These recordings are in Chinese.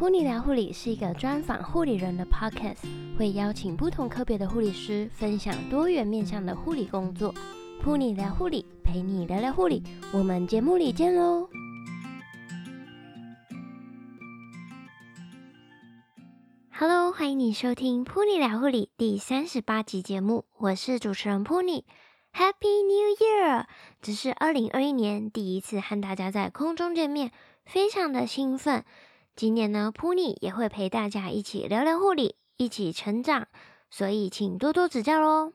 噗妮聊护理是一个专访护理人的 podcast，会邀请不同科别的护理师分享多元面向的护理工作。噗妮聊护理，陪你聊聊护理，我们节目里见喽！Hello，欢迎你收听噗妮聊护理第三十八集节目，我是主持人 Pony。Happy New Year！这是二零二一年第一次和大家在空中见面，非常的兴奋。今年呢，，Pony 也会陪大家一起聊聊护理，一起成长，所以请多多指教喽。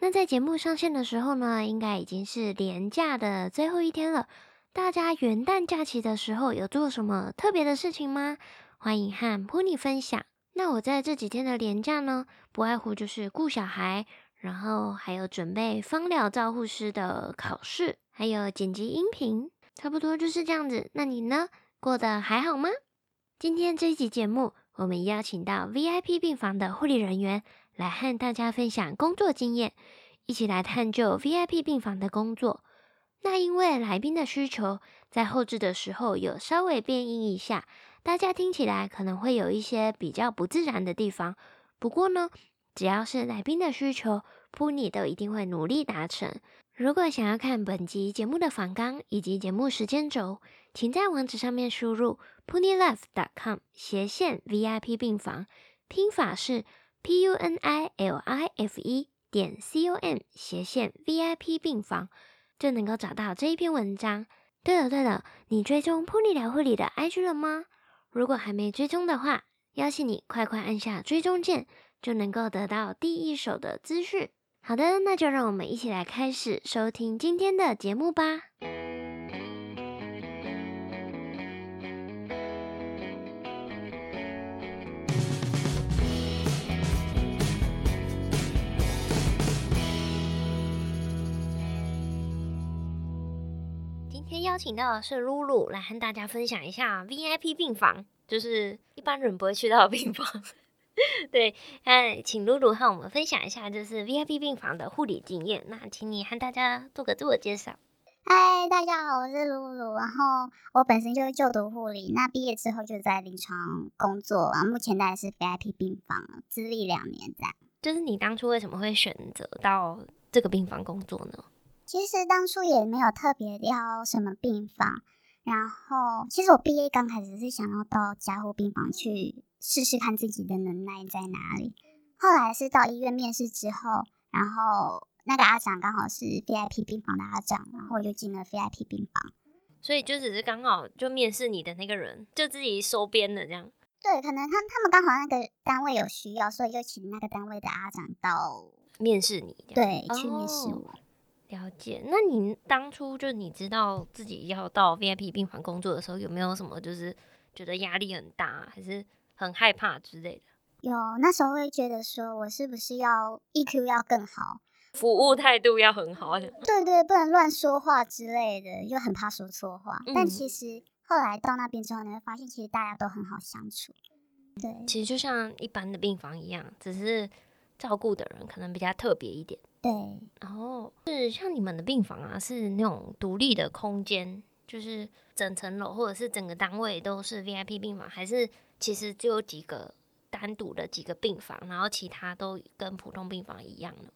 那在节目上线的时候呢，应该已经是连假的最后一天了。大家元旦假期的时候有做什么特别的事情吗？欢迎和 Pony 分享。那我在这几天的连假呢，不外乎就是顾小孩。然后还有准备芳疗照护师的考试，还有剪辑音频，差不多就是这样子。那你呢？过得还好吗？今天这一集节目，我们邀请到 VIP 病房的护理人员来和大家分享工作经验，一起来探究 VIP 病房的工作。那因为来宾的需求，在后制的时候有稍微变音一下，大家听起来可能会有一些比较不自然的地方。不过呢，只要是来宾的需求，噗妮都一定会努力达成。如果想要看本集节目的访纲以及节目时间轴，请在网址上面输入 punilife.com 斜线 VIP 病房，拼法是 P U N I L I F E 点 C O M 斜线 VIP 病房，就能够找到这一篇文章。对了对了，你追踪噗妮聊护理的 IG 了吗？如果还没追踪的话，邀请你快快按下追踪键。就能够得到第一手的资讯。好的，那就让我们一起来开始收听今天的节目吧。今天邀请到的是露露，来和大家分享一下 VIP 病房，就是一般人不会去到的病房。对，那请露露和我们分享一下，就是 VIP 病房的护理经验。那请你和大家做个自我介绍。嗨，大家好，我是露露。然后我本身就是就读护理，那毕业之后就在临床工作，然后目前在是 VIP 病房，资历两年这样。就是你当初为什么会选择到这个病房工作呢？其实当初也没有特别挑什么病房，然后其实我毕业刚开始是想要到加护病房去。试试看自己的能耐在哪里。后来是到医院面试之后，然后那个阿长刚好是 VIP 病房的阿长，然后我就进了 VIP 病房。所以就只是刚好就面试你的那个人就自己收编的这样。对，可能他他们刚好那个单位有需要，所以就请那个单位的阿长到面试你。对，去面试我。哦，了解。那你当初就你知道自己要到 VIP 病房工作的时候，有没有什么就是觉得压力很大，还是？很害怕之类的，有那时候会觉得说，我是不是要 EQ 要更好，服务态度要很好，对对，不能乱说话之类的，又很怕说错话。嗯、但其实后来到那边之后，你会发现其实大家都很好相处。对，其实就像一般的病房一样，只是照顾的人可能比较特别一点。对，然后是像你们的病房啊，是那种独立的空间，就是整层楼或者是整个单位都是 VIP 病房，还是？其实就有几个单独的几个病房，然后其他都跟普通病房一样的。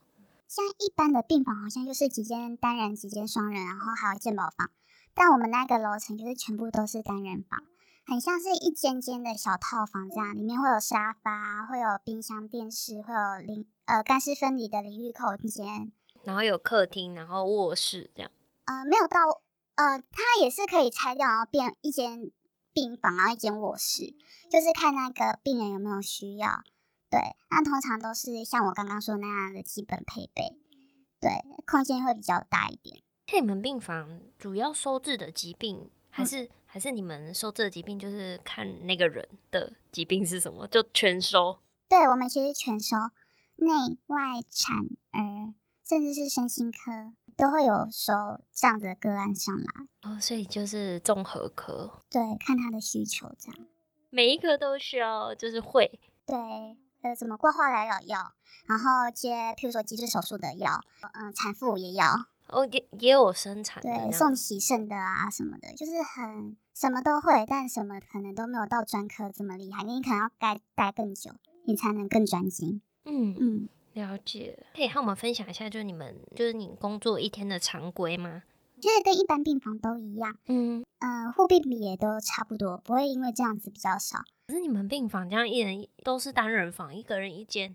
像一般的病房，好像就是几间单人、几间双人，然后还有健保房。但我们那个楼层就是全部都是单人房，很像是一间间的小套房这样，里面会有沙发，会有冰箱、电视，会有淋呃干湿分离的淋浴空间，然后有客厅，然后卧室这样。呃，没有到呃，它也是可以拆掉，然后变一间。病房啊，一间卧室，就是看那个病人有没有需要。对，那通常都是像我刚刚说那样的基本配备。对，空间会比较大一点。你们病房主要收治的疾病，还是、嗯、还是你们收治的疾病，就是看那个人的疾病是什么，就全收？对，我们其实全收，内外产儿，甚至是身心科。都会有收这样子的个案上来哦，所以就是综合科，对，看他的需求这样，每一科都需要就是会，对，呃，怎么挂化疗药，然后接，譬如说脊椎手术的药，嗯、呃，产妇也要，哦，也也有生产，对，送喜肾的啊什么的，就是很什么都会，但什么可能都没有到专科这么厉害，你可能要待待更久，你才能更专心。嗯嗯，了解。可以和我们分享一下，就是你们就是你工作一天的常规吗？其实跟一般病房都一样。嗯嗯，护、呃、病比也都差不多，不会因为这样子比较少。可是你们病房这样一人都是单人房，一个人一间，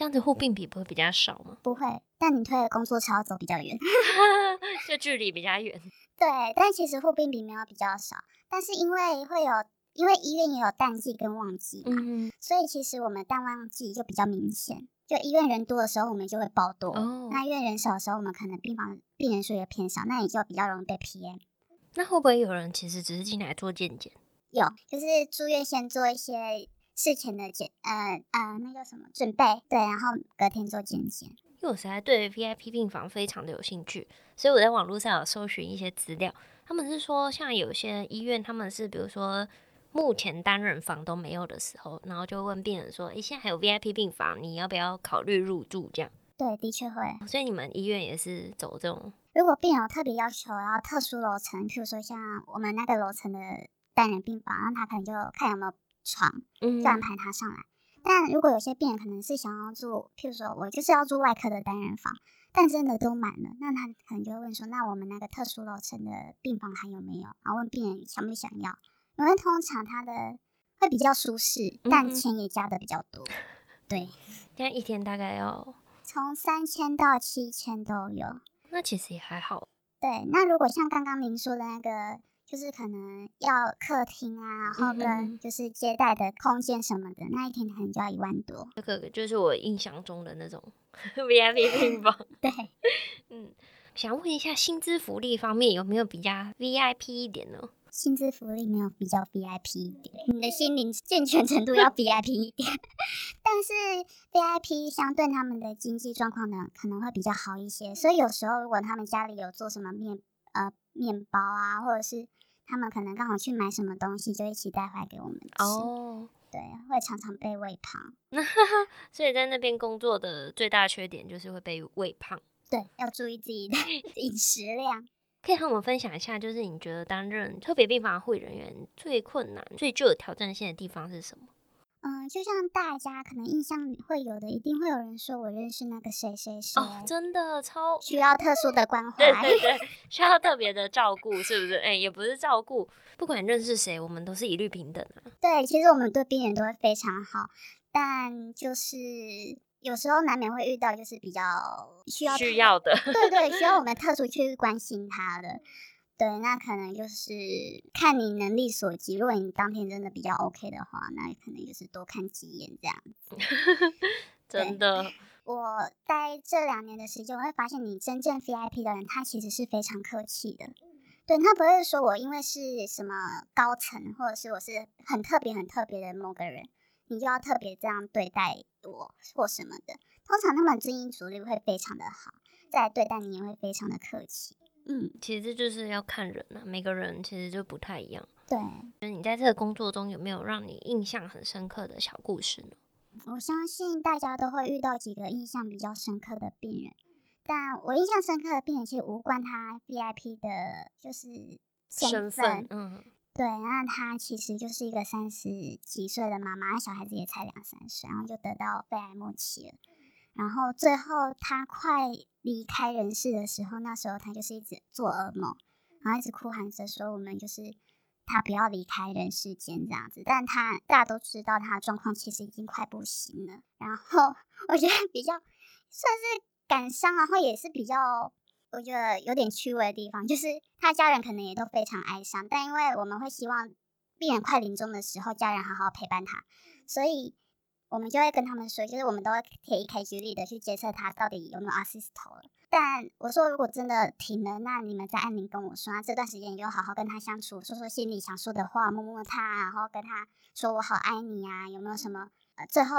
这样子护病比不会比较少吗？不会，但你推的工作车要走比较远，就距离比较远。对，但其实护病比没有比较少，但是因为会有，因为医院也有淡季跟旺季嘛，嗯、所以其实我们淡旺季就比较明显。就医院人多的时候，我们就会爆多；哦、那医院人少的时候，我们可能病房病人数也偏少，那也就比较容易被 PM。那会不会有人其实只是进来做健检？有，就是住院先做一些事前的检，呃呃，那叫什么准备？对，然后隔天做检检。因为我实在对 VIP 病房非常的有兴趣，所以我在网络上有搜寻一些资料。他们是说，像有些医院，他们是比如说。目前单人房都没有的时候，然后就问病人说：“诶、欸，现在还有 VIP 病房，你要不要考虑入住？”这样。对，的确会。所以你们医院也是走这种。如果病人有特别要求，然后特殊楼层，譬如说像我们那个楼层的单人病房，那他可能就看有没有床，就安排他上来。嗯、但如果有些病人可能是想要住，譬如说我就是要住外科的单人房，但真的都满了，那他可能就会问说：“那我们那个特殊楼层的病房还有没有？”然后问病人想不想要。因为通常他的会比较舒适，但钱也加的比较多。嗯、对，现在一天大概要从三千到七千都有。那其实也还好。对，那如果像刚刚您说的那个，就是可能要客厅啊，然后跟就是接待的空间什么的，嗯、那一天可能就要一万多。这个就是我印象中的那种 VIP 病 房。对，嗯，想问一下薪资福利方面有没有比较 VIP 一点呢？薪资福利没有比较 VIP 一点，你的心灵健全程度要 VIP 一点，但是 VIP 相对他们的经济状况呢，可能会比较好一些，所以有时候如果他们家里有做什么面呃面包啊，或者是他们可能刚好去买什么东西，就一起带回来给我们吃。哦，对，会常常被喂胖。那 所以在那边工作的最大缺点就是会被喂胖。对，要注意自己的 饮食量。可以和我们分享一下，就是你觉得担任特别病房护理人员最困难、最具有挑战性的地方是什么？嗯，就像大家可能印象会有的，一定会有人说我认识那个谁谁谁，哦，真的超需要特殊的关 怀，对对对，需要特别的照顾，是不是？哎、欸，也不是照顾，不管认识谁，我们都是一律平等啊。对，其实我们对病人都会非常好，但就是。有时候难免会遇到，就是比较需要需要的，对对，需要我 们特殊去关心他的，对，那可能就是看你能力所及。如果你当天真的比较 OK 的话，那可能就是多看几眼这样子。真的，我在这两年的时间，我会发现你真正 VIP 的人，他其实是非常客气的。对，他不会说我因为是什么高层，或者是我是很特别很特别的某个人。你就要特别这样对待我或什么的，通常他们精英主力会非常的好，在对待你也会非常的客气。嗯，其实这就是要看人啊，每个人其实就不太一样。对，就是你在这个工作中有没有让你印象很深刻的小故事呢？我相信大家都会遇到几个印象比较深刻的病人，但我印象深刻的病人其实无关他 VIP 的，就是身份，嗯。对，那他其实就是一个三十几岁的妈妈，小孩子也才两三岁，然后就得到肺癌末期了。然后最后他快离开人世的时候，那时候他就是一直做噩梦，然后一直哭喊着说：“我们就是他不要离开人世间这样子。”但他大家都知道他的状况其实已经快不行了。然后我觉得比较算是感伤，然后也是比较。我觉得有点趣味的地方，就是他家人可能也都非常哀伤，但因为我们会希望病人快临终的时候，家人好好陪伴他，所以我们就会跟他们说，就是我们都会铁一开举例的去监测他到底有没有 assist 了。但我说如果真的停了，那你们在安宁跟我说，那这段时间你就好好跟他相处，说说心里想说的话，摸摸他，然后跟他说我好爱你啊，有没有什么？呃，最后。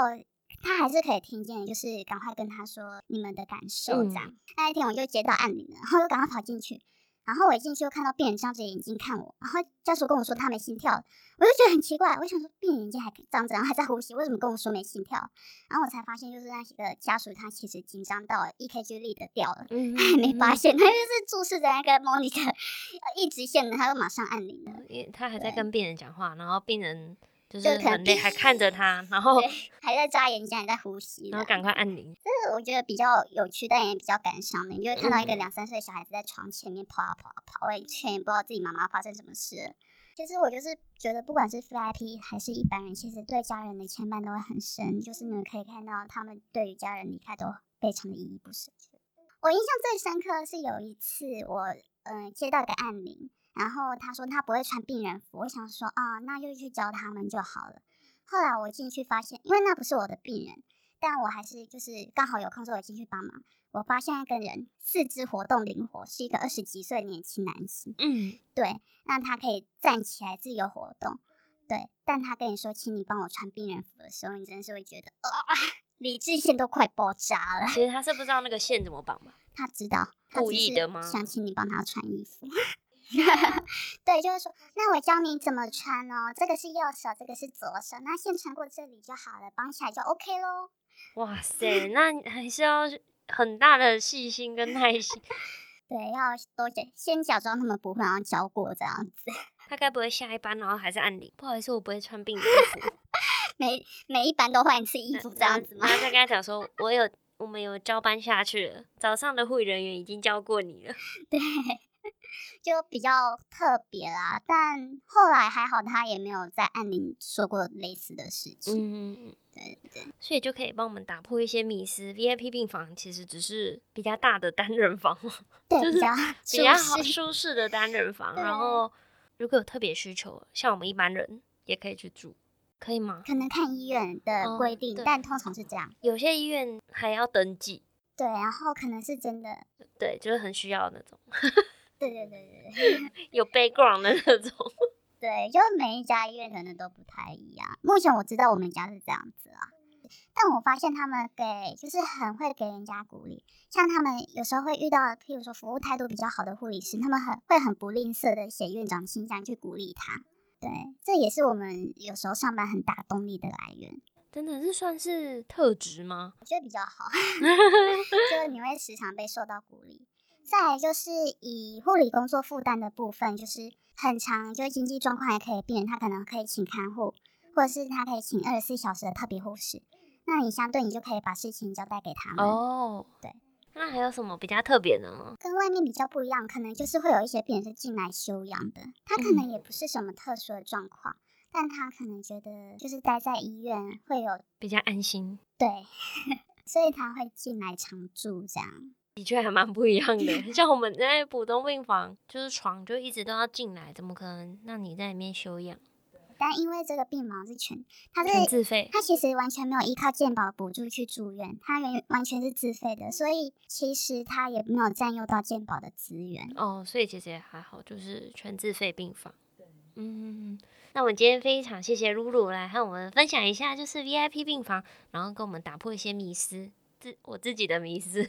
他还是可以听见，就是赶快跟他说你们的感受这样。嗯、那一天我就接到案铃了，然后就赶快跑进去，然后我一进去又看到病人张着眼睛看我，然后家属跟我说他没心跳，我就觉得很奇怪，我想说病人眼睛还张着，然后还在呼吸，为什么跟我说没心跳？然后我才发现就是那个家属他其实紧张到 EKG lead 掉了，嗯，他 还没发现，他就是注视着那个 monitor 一直线的，他就马上按铃了，他还在跟病人讲话，然后病人。就是很累，还看着他，然后还在眨眼睛，还在呼吸，然后赶快按铃。这个我觉得比较有趣，但也比较感伤的，你就会看到一个两三岁的小孩子在床前面跑啊跑啊跑我一圈，也不知道自己妈妈发生什么事。其实我就是觉得，不管是 VIP 还是一般人，其实对家人的牵绊都会很深。就是你们可以看到，他们对于家人离开都非常的依依不舍。我印象最深刻是有一次我，我嗯接到一个按铃。然后他说他不会穿病人服，我想说啊，那就去教他们就好了。后来我进去发现，因为那不是我的病人，但我还是就是刚好有空，所以我进去帮忙。我发现一个人四肢活动灵活，是一个二十几岁的年轻男性。嗯，对，那他可以站起来自由活动。对，但他跟你说，请你帮我穿病人服的时候，你真的是会觉得啊，理智线都快爆炸了。其实他是不知道那个线怎么绑吧？他知道，故意的吗？想请你帮他穿衣服。对，就是说，那我教你怎么穿哦。这个是右手，这个是左手，那线穿过这里就好了，绑起来就 OK 咯。哇塞，那还是要很大的细心跟耐心。对，要多先假装他们不会，然后教过这样子。他该不会下一班然后还是按铃？不好意思，我不会穿病人服。每每一班都换一次衣服这样子吗？然后再跟他讲说，我有我们有交班下去了，早上的护理人员已经教过你了。对。就比较特别啦，但后来还好，他也没有在暗里说过类似的事情。嗯，对对，所以就可以帮我们打破一些迷思。VIP 病房其实只是比较大的单人房，对，就是 比较比较好舒适的单人房。然后如果有特别需求，像我们一般人也可以去住，可以吗？可能看医院的规定，哦，但通常是这样。有些医院还要登记。对，然后可能是真的，对，就是很需要那种。对对对对 有 background 的那种。对，就每一家医院可能都不太一样。目前我知道我们家是这样子啊，但我发现他们给就是很会给人家鼓励，像他们有时候会遇到，譬如说服务态度比较好的护理师，他们很会很不吝啬的写院长信箱去鼓励他。对，这也是我们有时候上班很大动力的来源。真的是算是特质吗？我觉得比较好，就是你会时常被受到鼓励。再来就是以护理工作负担的部分，就是很长，就是经济状况还可以变，他可能可以请看护，或者是他可以请二十四小时的特别护士。那你相对你就可以把事情交代给他们。哦，对。那还有什么比较特别的吗？跟外面比较不一样，可能就是会有一些病人是进来休养的，他可能也不是什么特殊的状况，嗯、但他可能觉得就是待在医院会有比较安心。对，所以他会进来常住这样。的确还蛮不一样的，像我们在普通病房，就是床就一直都要进来，怎么可能让你在里面休养？但因为这个病房是全，它是全自费，它其实完全没有依靠健保补助去住院，它完完全是自费的，所以其实它也没有占用到健保的资源。哦，所以其实也还好，就是全自费病房。对，嗯，那我们今天非常谢谢露露来和我们分享一下，就是 VIP 病房，然后跟我们打破一些迷思，自我自己的迷思。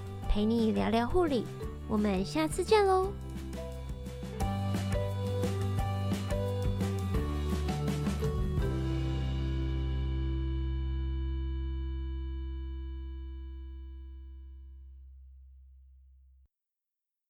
陪你聊聊护理，我们下次见喽。